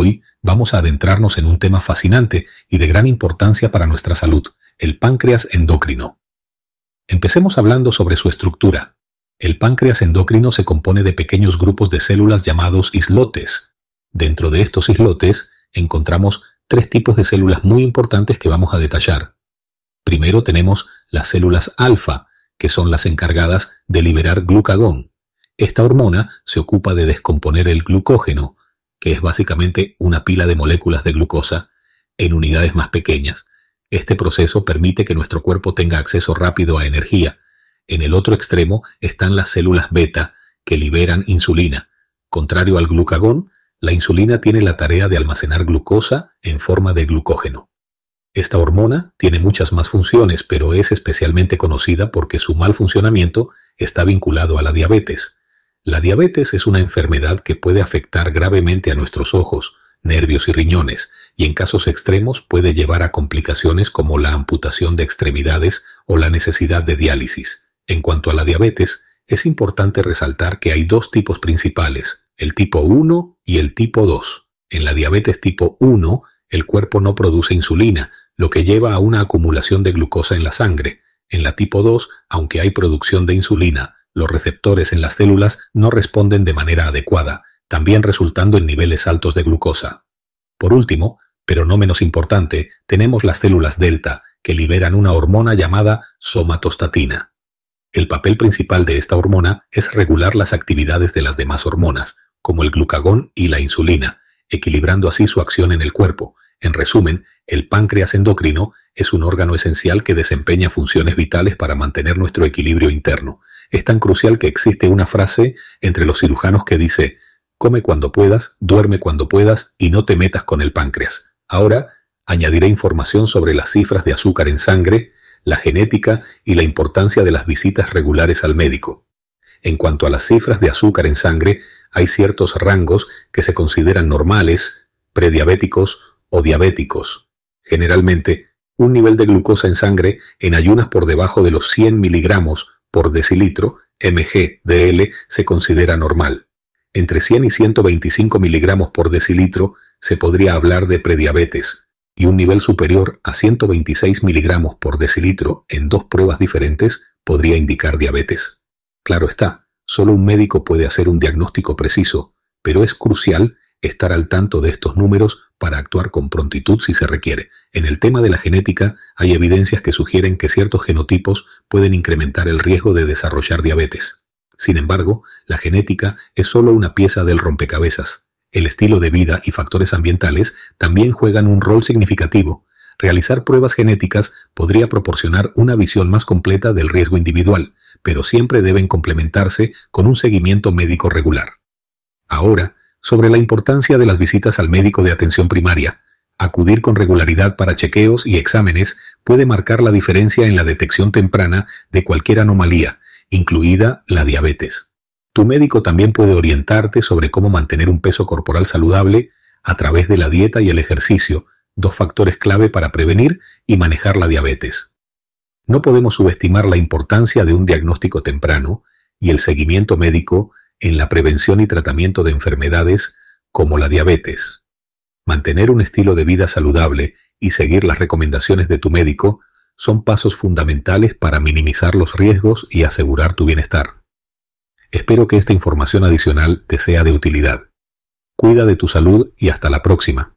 Hoy vamos a adentrarnos en un tema fascinante y de gran importancia para nuestra salud, el páncreas endocrino. Empecemos hablando sobre su estructura. El páncreas endocrino se compone de pequeños grupos de células llamados islotes. Dentro de estos islotes encontramos tres tipos de células muy importantes que vamos a detallar. Primero tenemos las células alfa, que son las encargadas de liberar glucagón. Esta hormona se ocupa de descomponer el glucógeno, que es básicamente una pila de moléculas de glucosa, en unidades más pequeñas. Este proceso permite que nuestro cuerpo tenga acceso rápido a energía. En el otro extremo están las células beta, que liberan insulina. Contrario al glucagón, la insulina tiene la tarea de almacenar glucosa en forma de glucógeno. Esta hormona tiene muchas más funciones, pero es especialmente conocida porque su mal funcionamiento está vinculado a la diabetes. La diabetes es una enfermedad que puede afectar gravemente a nuestros ojos, nervios y riñones, y en casos extremos puede llevar a complicaciones como la amputación de extremidades o la necesidad de diálisis. En cuanto a la diabetes, es importante resaltar que hay dos tipos principales, el tipo 1 y el tipo 2. En la diabetes tipo 1, el cuerpo no produce insulina, lo que lleva a una acumulación de glucosa en la sangre. En la tipo 2, aunque hay producción de insulina, los receptores en las células no responden de manera adecuada, también resultando en niveles altos de glucosa. Por último, pero no menos importante, tenemos las células delta, que liberan una hormona llamada somatostatina. El papel principal de esta hormona es regular las actividades de las demás hormonas, como el glucagón y la insulina, equilibrando así su acción en el cuerpo. En resumen, el páncreas endocrino es un órgano esencial que desempeña funciones vitales para mantener nuestro equilibrio interno, es tan crucial que existe una frase entre los cirujanos que dice, come cuando puedas, duerme cuando puedas y no te metas con el páncreas. Ahora añadiré información sobre las cifras de azúcar en sangre, la genética y la importancia de las visitas regulares al médico. En cuanto a las cifras de azúcar en sangre, hay ciertos rangos que se consideran normales, prediabéticos o diabéticos. Generalmente, un nivel de glucosa en sangre en ayunas por debajo de los 100 miligramos por decilitro, mg/dl, se considera normal. Entre 100 y 125 miligramos por decilitro se podría hablar de prediabetes, y un nivel superior a 126 miligramos por decilitro en dos pruebas diferentes podría indicar diabetes. Claro está, solo un médico puede hacer un diagnóstico preciso, pero es crucial estar al tanto de estos números para actuar con prontitud si se requiere. En el tema de la genética hay evidencias que sugieren que ciertos genotipos pueden incrementar el riesgo de desarrollar diabetes. Sin embargo, la genética es solo una pieza del rompecabezas. El estilo de vida y factores ambientales también juegan un rol significativo. Realizar pruebas genéticas podría proporcionar una visión más completa del riesgo individual, pero siempre deben complementarse con un seguimiento médico regular. Ahora, sobre la importancia de las visitas al médico de atención primaria. Acudir con regularidad para chequeos y exámenes puede marcar la diferencia en la detección temprana de cualquier anomalía, incluida la diabetes. Tu médico también puede orientarte sobre cómo mantener un peso corporal saludable a través de la dieta y el ejercicio, dos factores clave para prevenir y manejar la diabetes. No podemos subestimar la importancia de un diagnóstico temprano y el seguimiento médico en la prevención y tratamiento de enfermedades como la diabetes. Mantener un estilo de vida saludable y seguir las recomendaciones de tu médico son pasos fundamentales para minimizar los riesgos y asegurar tu bienestar. Espero que esta información adicional te sea de utilidad. Cuida de tu salud y hasta la próxima.